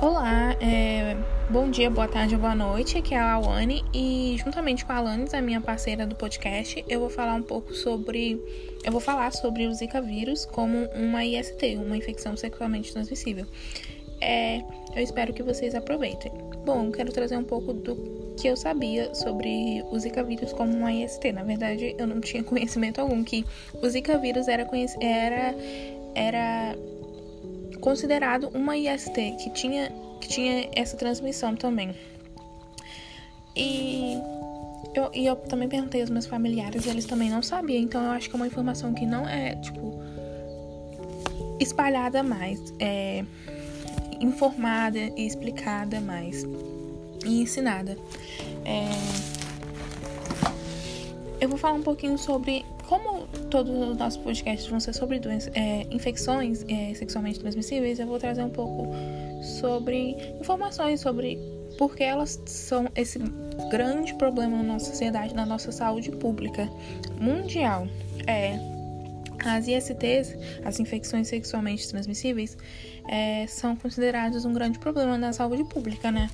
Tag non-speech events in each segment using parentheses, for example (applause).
Olá, é, bom dia, boa tarde, boa noite. Aqui é a Awane e juntamente com a Alanis, a minha parceira do podcast, eu vou falar um pouco sobre, eu vou falar sobre o Zika vírus como uma IST, uma infecção sexualmente transmissível. É, eu espero que vocês aproveitem. Bom, quero trazer um pouco do que eu sabia sobre o Zika vírus como uma IST. Na verdade, eu não tinha (laughs) conhecimento algum que o Zika vírus era era era considerado uma IST que tinha, que tinha essa transmissão também. E eu, e eu também perguntei aos meus familiares, eles também não sabiam, então eu acho que é uma informação que não é, tipo, espalhada mais, é informada e explicada mais e ensinada. É, eu vou falar um pouquinho sobre como todos os nossos podcasts vão ser sobre doenças, é, infecções é, sexualmente transmissíveis, eu vou trazer um pouco sobre informações sobre por que elas são esse grande problema na nossa sociedade, na nossa saúde pública mundial. É, as ISTs, as infecções sexualmente transmissíveis, é, são consideradas um grande problema na saúde pública, né?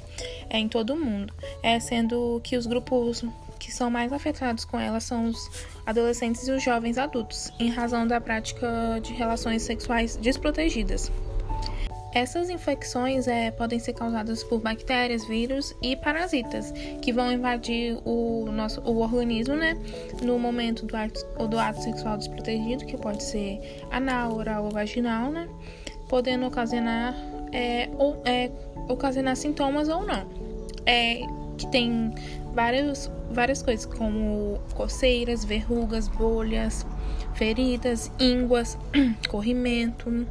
É, em todo o mundo. É, sendo que os grupos que são mais afetados com ela são os adolescentes e os jovens adultos, em razão da prática de relações sexuais desprotegidas. Essas infecções é, podem ser causadas por bactérias, vírus e parasitas que vão invadir o nosso o organismo, né, no momento do ato, do ato sexual desprotegido, que pode ser anal, oral ou vaginal, né, podendo ocasionar é, ou, é, ocasionar sintomas ou não. É, que tem vários, várias coisas, como coceiras, verrugas, bolhas, feridas, ínguas, (clears throat) corrimento,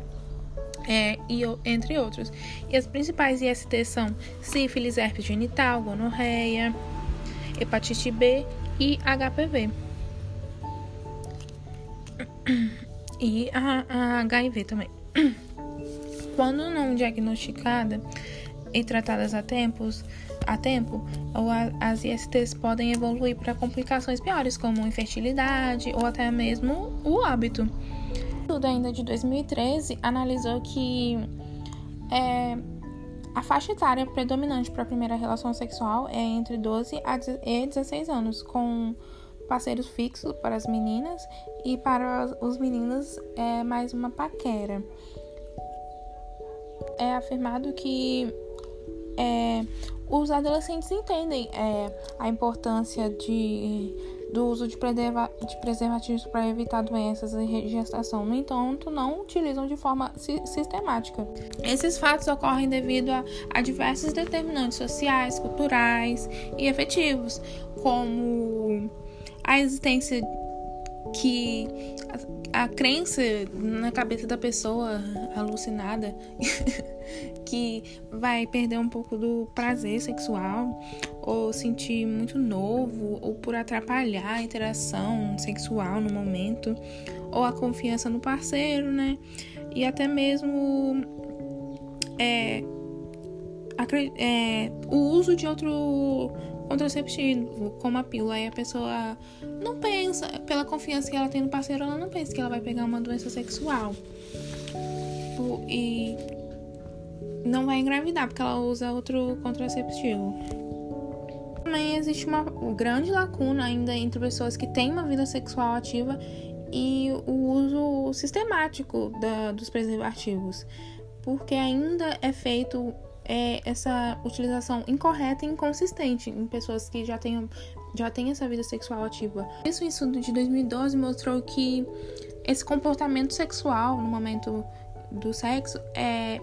é, e, entre outros. E as principais ISTs são sífilis, herpes genital, gonorreia, hepatite B e HPV. E a, a HIV também. (clears throat) Quando não diagnosticada e tratadas a tempos, a tempo, as ISTs podem evoluir para complicações piores, como infertilidade ou até mesmo o óbito. Tudo ainda de 2013 analisou que é, a faixa etária predominante para a primeira relação sexual é entre 12 e 16 anos, com parceiros fixos para as meninas e para os meninos é mais uma paquera. É afirmado que os adolescentes entendem é, a importância de, do uso de, preserva, de preservativos para evitar doenças e gestação. No entanto, não utilizam de forma si, sistemática. Esses fatos ocorrem devido a, a diversos determinantes sociais, culturais e efetivos, como a existência que a, a crença na cabeça da pessoa alucinada (laughs) que vai perder um pouco do prazer sexual ou sentir muito novo ou por atrapalhar a interação sexual no momento ou a confiança no parceiro, né? E até mesmo é, é, o uso de outro contraceptivo, como a pílula, aí a pessoa não pensa, pela confiança que ela tem no parceiro, ela não pensa que ela vai pegar uma doença sexual. E não vai engravidar porque ela usa outro contraceptivo. Também existe uma grande lacuna ainda entre pessoas que têm uma vida sexual ativa e o uso sistemático da, dos preservativos, porque ainda é feito é, essa utilização incorreta e inconsistente em pessoas que já têm, já têm essa vida sexual ativa. Isso, um estudo de 2012 mostrou que esse comportamento sexual no momento do sexo é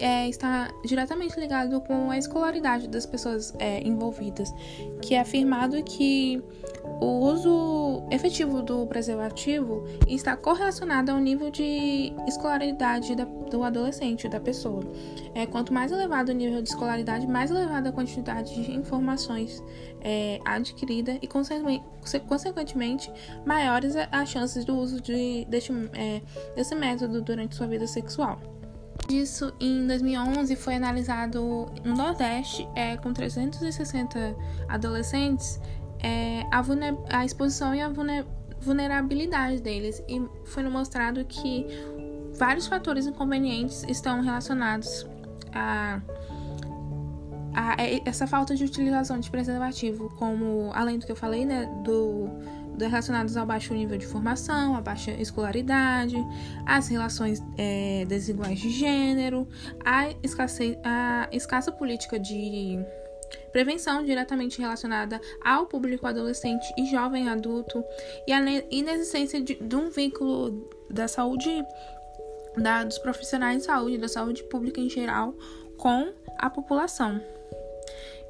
é, está diretamente ligado com a escolaridade das pessoas é, envolvidas, que é afirmado que o uso efetivo do preservativo está correlacionado ao nível de escolaridade da, do adolescente, da pessoa. É, quanto mais elevado o nível de escolaridade, mais elevada a quantidade de informações é, adquirida e, consequentemente, maiores as chances do uso de, deste, é, desse método durante sua vida sexual. Disso, em 2011, foi analisado no Nordeste, é, com 360 adolescentes, é, a, a, exposição e a vulnerabilidade deles. E foi mostrado que vários fatores inconvenientes estão relacionados a a, essa falta de utilização de preservativo, como além do que eu falei, né, do, do relacionados ao baixo nível de formação, a baixa escolaridade, as relações é, desiguais de gênero, a, escasse, a escassa política de prevenção diretamente relacionada ao público adolescente e jovem adulto e a inexistência de, de um vínculo da saúde da, dos profissionais de saúde, da saúde pública em geral, com a população.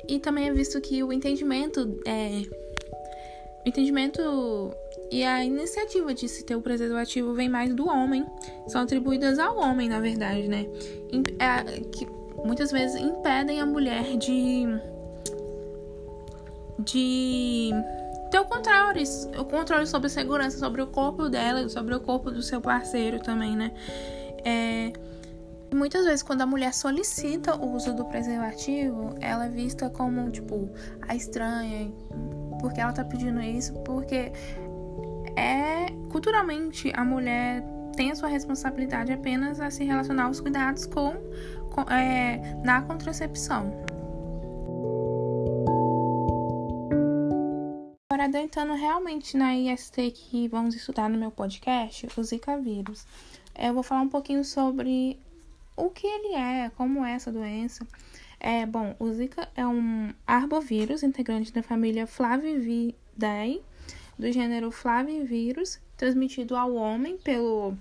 E também é visto que o entendimento é, o entendimento e a iniciativa de se ter o preservativo vem mais do homem, são atribuídas ao homem, na verdade, né? É, que muitas vezes impedem a mulher de de ter o controle, o controle sobre a segurança, sobre o corpo dela, sobre o corpo do seu parceiro também, né? É, muitas vezes quando a mulher solicita o uso do preservativo, ela é vista como tipo a estranha, porque ela tá pedindo isso, porque é culturalmente a mulher tem a sua responsabilidade apenas a se relacionar aos cuidados com, com é, na contracepção. Agora, adentrando realmente na IST que vamos estudar no meu podcast, o Zika vírus, eu vou falar um pouquinho sobre o que ele é, como é essa doença. É, bom, o Zika é um arbovírus integrante da família Flavividae, do gênero Flavivirus, transmitido ao homem pelo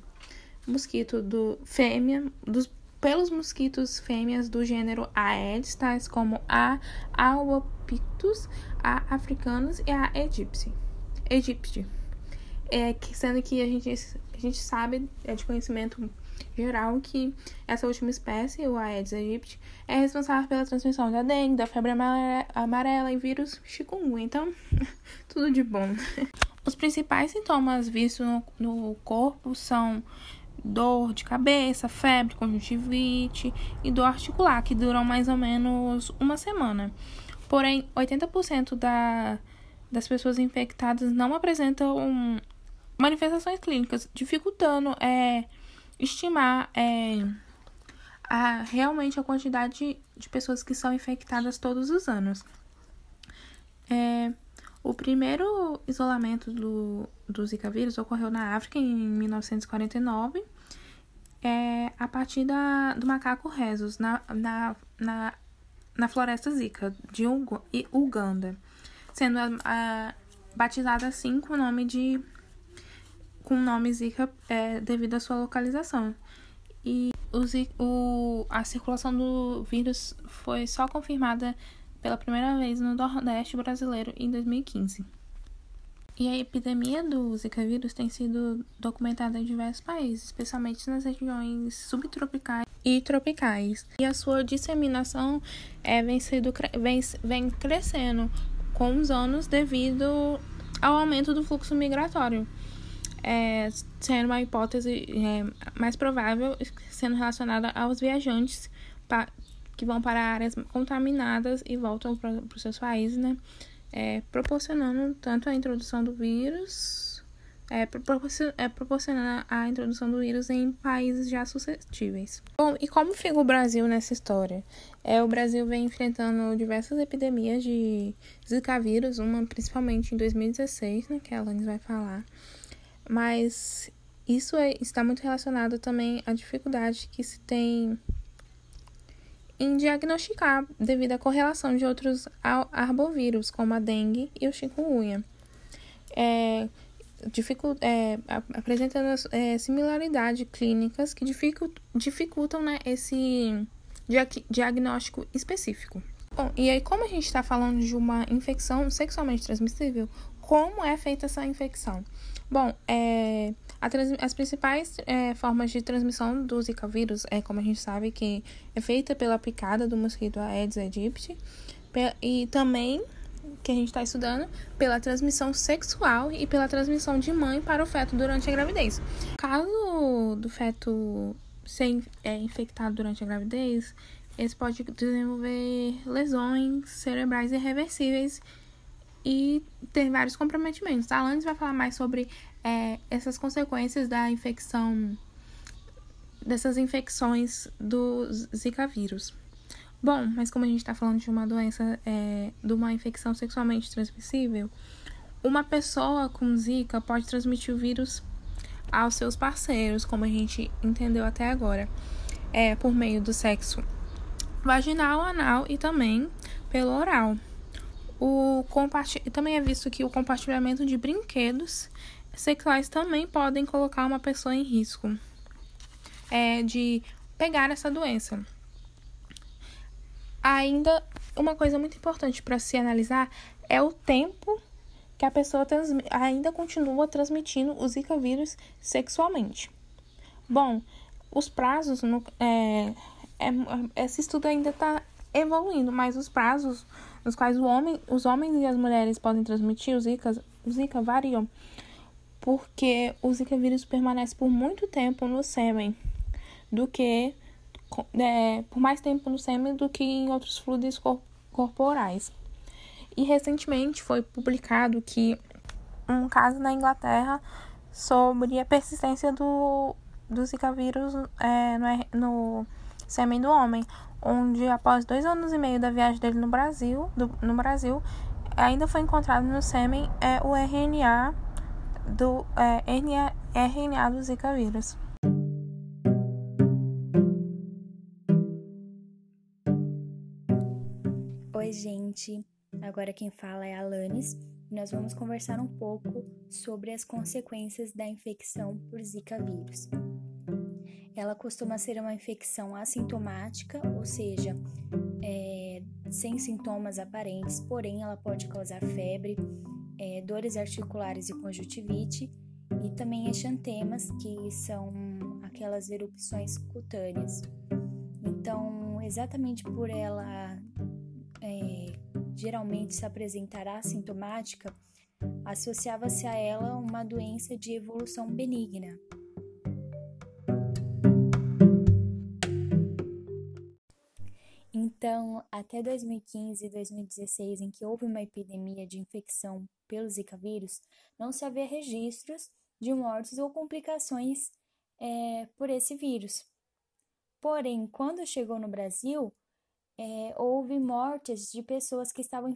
mosquito do fêmea, dos, pelos mosquitos fêmeas do gênero Aedes, tais como a Albopictus, a africanos e a egípcia. Egípcia. É, sendo que a gente, a gente sabe, é de conhecimento geral, que essa última espécie, o Aedes aegypti, é responsável pela transmissão da dengue, da febre amarela e vírus chikungunya. Então, (laughs) tudo de bom. Os principais sintomas vistos no, no corpo são dor de cabeça, febre, conjuntivite e dor articular, que duram mais ou menos uma semana. Porém, 80% da, das pessoas infectadas não apresentam manifestações clínicas, dificultando é, estimar é, a, realmente a quantidade de pessoas que são infectadas todos os anos. É, o primeiro isolamento do, do Zika vírus ocorreu na África em 1949, é, a partir da, do macaco Rhesus, na, na, na, na floresta Zika de Uganda, sendo a, a, batizada assim com o nome de com o nome Zika é, devido à sua localização. E o, o, a circulação do vírus foi só confirmada pela primeira vez no Nordeste brasileiro em 2015. E a epidemia do Zika vírus tem sido documentada em diversos países, especialmente nas regiões subtropicais e tropicais. E a sua disseminação é, vem, sido, vem, vem crescendo com os anos devido ao aumento do fluxo migratório é, sendo uma hipótese é, mais provável sendo relacionada aos viajantes que vão para áreas contaminadas e voltam para os seus países, né? É, proporcionando tanto a introdução do vírus, é, proporcion, é, proporcionando a introdução do vírus em países já suscetíveis. Bom, e como fica o Brasil nessa história? É, o Brasil vem enfrentando diversas epidemias de Zika vírus, uma principalmente em 2016, né, que a Alanis vai falar mas isso é, está muito relacionado também à dificuldade que se tem em diagnosticar devido à correlação de outros arbovírus, como a dengue e o chikungunya. É, dificult, é, apresentando é, similaridades clínicas que dificultam, dificultam né, esse diagnóstico específico. Bom, e aí, como a gente está falando de uma infecção sexualmente transmissível, como é feita essa infecção? Bom, é, as principais é, formas de transmissão do Zika vírus é, como a gente sabe, que é feita pela picada do mosquito Aedes aegypti e também, que a gente está estudando, pela transmissão sexual e pela transmissão de mãe para o feto durante a gravidez. Caso do feto ser é, infectado durante a gravidez, ele pode desenvolver lesões cerebrais irreversíveis e ter vários comprometimentos. A Alanis vai falar mais sobre é, essas consequências da infecção, dessas infecções do Zika vírus. Bom, mas como a gente está falando de uma doença, é, de uma infecção sexualmente transmissível, uma pessoa com Zika pode transmitir o vírus aos seus parceiros, como a gente entendeu até agora, é por meio do sexo vaginal, anal e também pelo oral. O compartilh... Também é visto que o compartilhamento de brinquedos sexuais também podem colocar uma pessoa em risco é, de pegar essa doença. Ainda, uma coisa muito importante para se analisar é o tempo que a pessoa ainda continua transmitindo o Zika vírus sexualmente. Bom, os prazos, no, é, é, esse estudo ainda está evoluindo, mas os prazos nos quais homem, os homens e as mulheres podem transmitir o Zika, o Zika variam, porque o Zika vírus permanece por muito tempo no sêmen, do que é, por mais tempo no sêmen do que em outros fluidos corporais. E recentemente foi publicado que um caso na Inglaterra sobre a persistência do, do Zika vírus é, no, no sêmen do homem, onde após dois anos e meio da viagem dele no Brasil, do, no Brasil, ainda foi encontrado no sêmen é, o RNA do é, RNA, RNA do Zika vírus. Oi, gente. Agora quem fala é a Alanis e nós vamos conversar um pouco sobre as consequências da infecção por Zika vírus. Ela costuma ser uma infecção assintomática, ou seja, é, sem sintomas aparentes, porém ela pode causar febre, é, dores articulares e conjuntivite e também exantemas, que são aquelas erupções cutâneas. Então, exatamente por ela é, geralmente se apresentar assintomática, associava-se a ela uma doença de evolução benigna. Então, até 2015 e 2016, em que houve uma epidemia de infecção pelo Zika vírus, não se havia registros de mortes ou complicações é, por esse vírus. Porém, quando chegou no Brasil, é, houve mortes de pessoas que estavam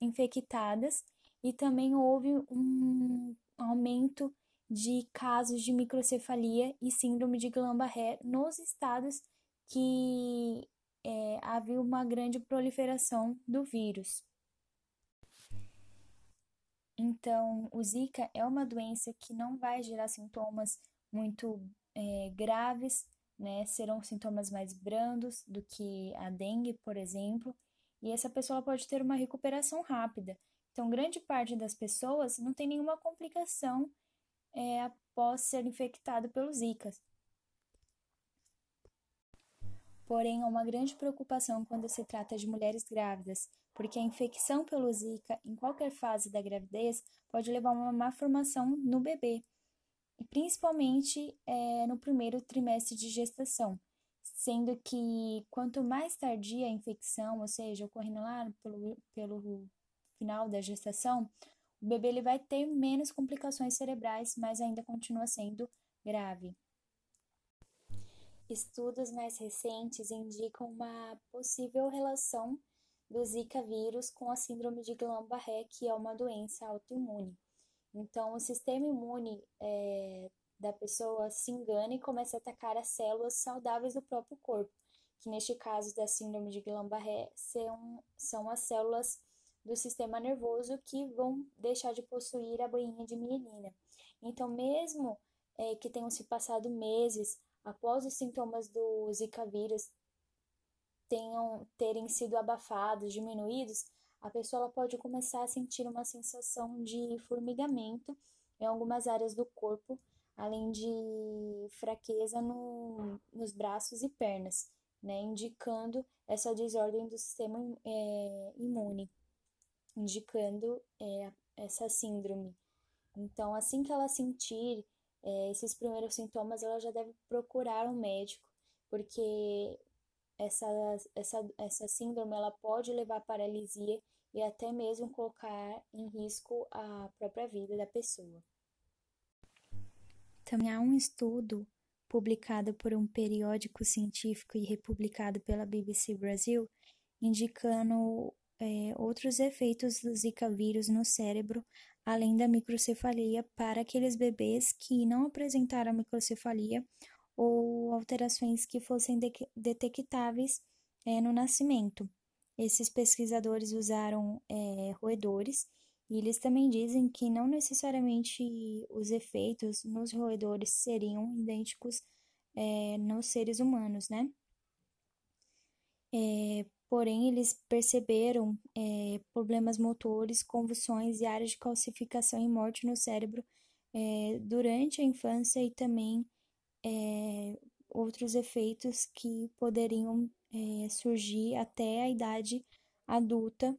infectadas e também houve um aumento de casos de microcefalia e síndrome de Guillain-Barré nos estados que é, havia uma grande proliferação do vírus. Então, o Zika é uma doença que não vai gerar sintomas muito é, graves, né? Serão sintomas mais brandos do que a dengue, por exemplo, e essa pessoa pode ter uma recuperação rápida. Então, grande parte das pessoas não tem nenhuma complicação é, após ser infectado pelo Zika. Porém, há uma grande preocupação quando se trata de mulheres grávidas, porque a infecção pelo Zika em qualquer fase da gravidez pode levar a uma má formação no bebê, e principalmente é, no primeiro trimestre de gestação, sendo que quanto mais tardia a infecção, ou seja, ocorrendo lá pelo, pelo final da gestação, o bebê ele vai ter menos complicações cerebrais, mas ainda continua sendo grave. Estudos mais recentes indicam uma possível relação do Zika vírus com a síndrome de Guillain-Barré, que é uma doença autoimune. Então, o sistema imune é, da pessoa se engana e começa a atacar as células saudáveis do próprio corpo, que neste caso da síndrome de Guillain-Barré são, são as células do sistema nervoso que vão deixar de possuir a boinha de mielina. Então, mesmo é, que tenham se passado meses após os sintomas do Zika vírus tenham terem sido abafados, diminuídos, a pessoa pode começar a sentir uma sensação de formigamento em algumas áreas do corpo, além de fraqueza no, nos braços e pernas, né, indicando essa desordem do sistema é, imune, indicando é, essa síndrome. Então, assim que ela sentir é, esses primeiros sintomas, ela já deve procurar um médico, porque essa, essa, essa síndrome ela pode levar à paralisia e até mesmo colocar em risco a própria vida da pessoa. Também há um estudo publicado por um periódico científico e republicado pela BBC Brasil, indicando é, outros efeitos do Zika vírus no cérebro, além da microcefalia, para aqueles bebês que não apresentaram microcefalia ou alterações que fossem de detectáveis é, no nascimento. Esses pesquisadores usaram é, roedores e eles também dizem que não necessariamente os efeitos nos roedores seriam idênticos é, nos seres humanos, né? É, porém, eles perceberam é, problemas motores, convulsões e áreas de calcificação e morte no cérebro é, durante a infância e também é, outros efeitos que poderiam é, surgir até a idade adulta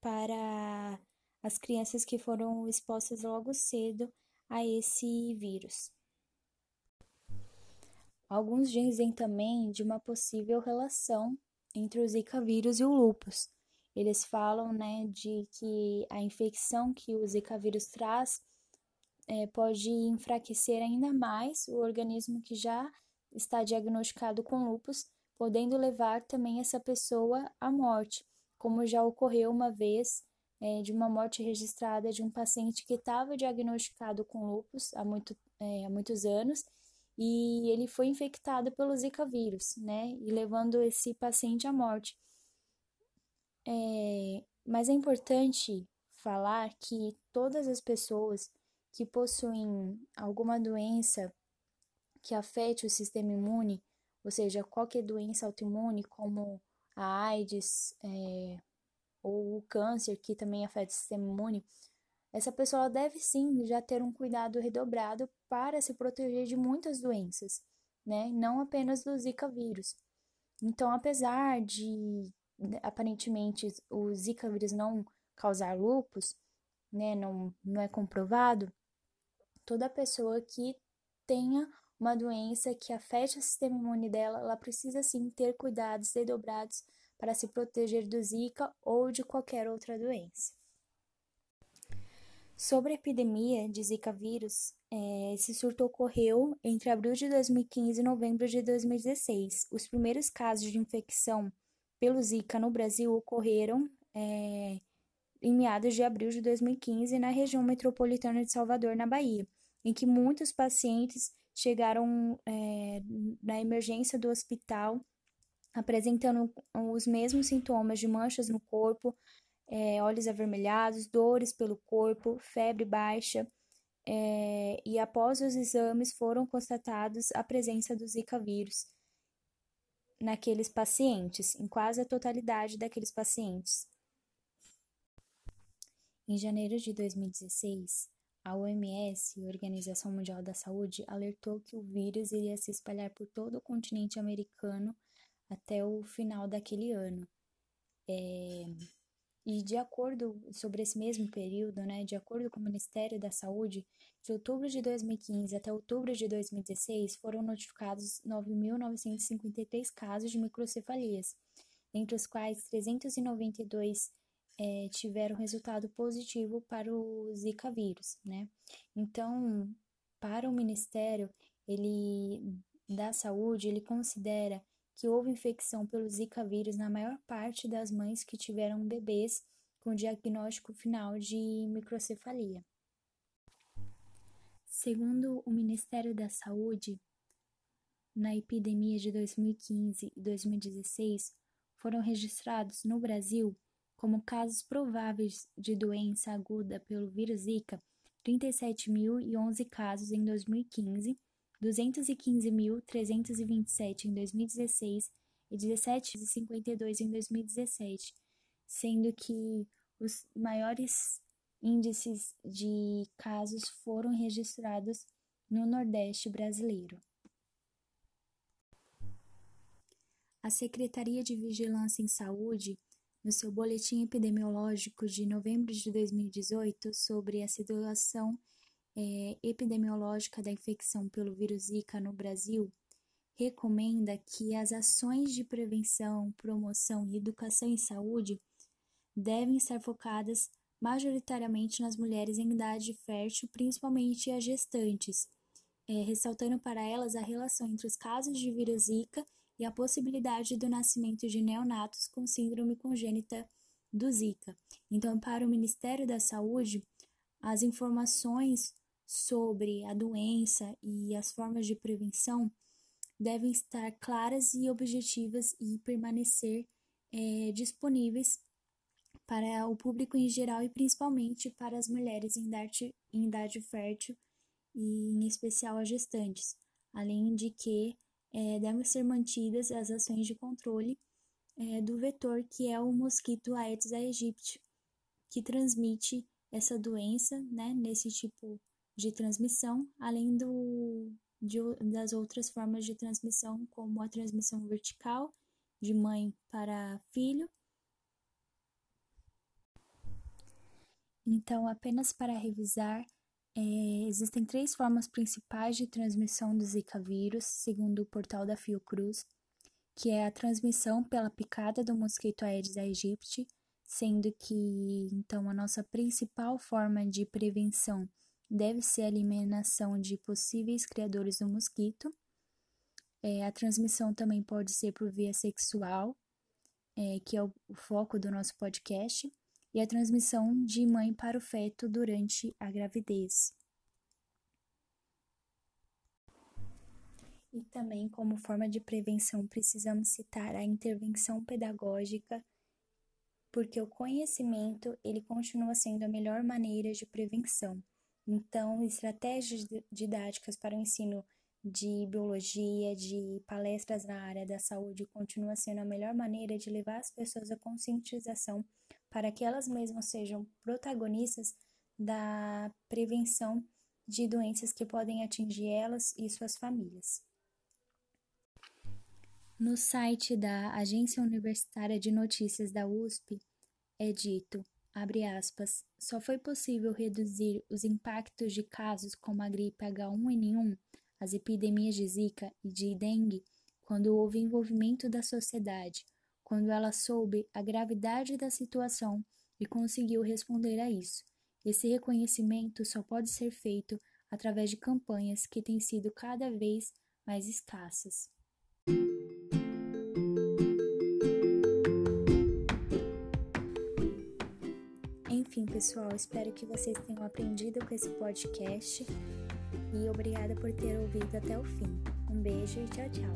para as crianças que foram expostas logo cedo a esse vírus. Alguns dizem também de uma possível relação entre o Zika vírus e o lúpus. Eles falam né, de que a infecção que o Zika vírus traz é, pode enfraquecer ainda mais o organismo que já está diagnosticado com lúpus, podendo levar também essa pessoa à morte, como já ocorreu uma vez é, de uma morte registrada de um paciente que estava diagnosticado com lúpus há, muito, é, há muitos anos e ele foi infectado pelo Zika vírus, né? E levando esse paciente à morte. É, mas é importante falar que todas as pessoas que possuem alguma doença que afete o sistema imune, ou seja, qualquer doença autoimune, como a AIDS, é, ou o câncer, que também afeta o sistema imune, essa pessoa deve sim já ter um cuidado redobrado para se proteger de muitas doenças, né? Não apenas do Zika vírus. Então, apesar de aparentemente o Zika vírus não causar lupus, né, não, não é comprovado, toda pessoa que tenha uma doença que afete o sistema imune dela, ela precisa sim ter cuidados redobrados para se proteger do Zika ou de qualquer outra doença. Sobre a epidemia de Zika vírus, é, esse surto ocorreu entre abril de 2015 e novembro de 2016. Os primeiros casos de infecção pelo Zika no Brasil ocorreram é, em meados de abril de 2015 na região metropolitana de Salvador, na Bahia, em que muitos pacientes chegaram é, na emergência do hospital apresentando os mesmos sintomas de manchas no corpo, é, olhos avermelhados, dores pelo corpo, febre baixa, é, e após os exames foram constatados a presença do Zika vírus naqueles pacientes, em quase a totalidade daqueles pacientes. Em janeiro de 2016, a OMS, Organização Mundial da Saúde, alertou que o vírus iria se espalhar por todo o continente americano até o final daquele ano. É, e de acordo sobre esse mesmo período, né, de acordo com o Ministério da Saúde, de outubro de 2015 até outubro de 2016 foram notificados 9.953 casos de microcefalias, entre os quais 392 é, tiveram resultado positivo para o Zika vírus, né? Então, para o Ministério ele da Saúde, ele considera que houve infecção pelo Zika vírus na maior parte das mães que tiveram bebês com diagnóstico final de microcefalia. Segundo o Ministério da Saúde, na epidemia de 2015 e 2016, foram registrados no Brasil como casos prováveis de doença aguda pelo vírus Zika 37.011 casos em 2015 215.327 em 2016 e 17,52 em 2017, sendo que os maiores índices de casos foram registrados no Nordeste brasileiro. A Secretaria de Vigilância em Saúde, no seu boletim epidemiológico de novembro de 2018 sobre a situação é, epidemiológica da infecção pelo vírus Zika no Brasil recomenda que as ações de prevenção, promoção e educação em saúde devem estar focadas majoritariamente nas mulheres em idade fértil, principalmente as gestantes, é, ressaltando para elas a relação entre os casos de vírus Zika e a possibilidade do nascimento de neonatos com síndrome congênita do Zika. Então, para o Ministério da Saúde, as informações sobre a doença e as formas de prevenção devem estar claras e objetivas e permanecer é, disponíveis para o público em geral e principalmente para as mulheres em idade, em idade fértil e em especial as gestantes, além de que é, devem ser mantidas as ações de controle é, do vetor que é o mosquito Aedes aegypti, que transmite essa doença, né, nesse tipo de transmissão, além do, de, das outras formas de transmissão, como a transmissão vertical, de mãe para filho. Então, apenas para revisar, é, existem três formas principais de transmissão do Zika vírus, segundo o portal da Fiocruz, que é a transmissão pela picada do mosquito Aedes aegypti, sendo que então a nossa principal forma de prevenção deve ser a eliminação de possíveis criadores do mosquito. É, a transmissão também pode ser por via sexual, é, que é o, o foco do nosso podcast, e a transmissão de mãe para o feto durante a gravidez. E também, como forma de prevenção, precisamos citar a intervenção pedagógica porque o conhecimento ele continua sendo a melhor maneira de prevenção. Então, estratégias didáticas para o ensino de biologia, de palestras na área da saúde continua sendo a melhor maneira de levar as pessoas à conscientização para que elas mesmas sejam protagonistas da prevenção de doenças que podem atingir elas e suas famílias. No site da Agência Universitária de Notícias da USP é dito, aspas, só foi possível reduzir os impactos de casos como a gripe H1N1, as epidemias de Zika e de dengue quando houve envolvimento da sociedade, quando ela soube a gravidade da situação e conseguiu responder a isso. Esse reconhecimento só pode ser feito através de campanhas que têm sido cada vez mais escassas. Enfim, pessoal, espero que vocês tenham aprendido com esse podcast e obrigada por ter ouvido até o fim. Um beijo e tchau, tchau.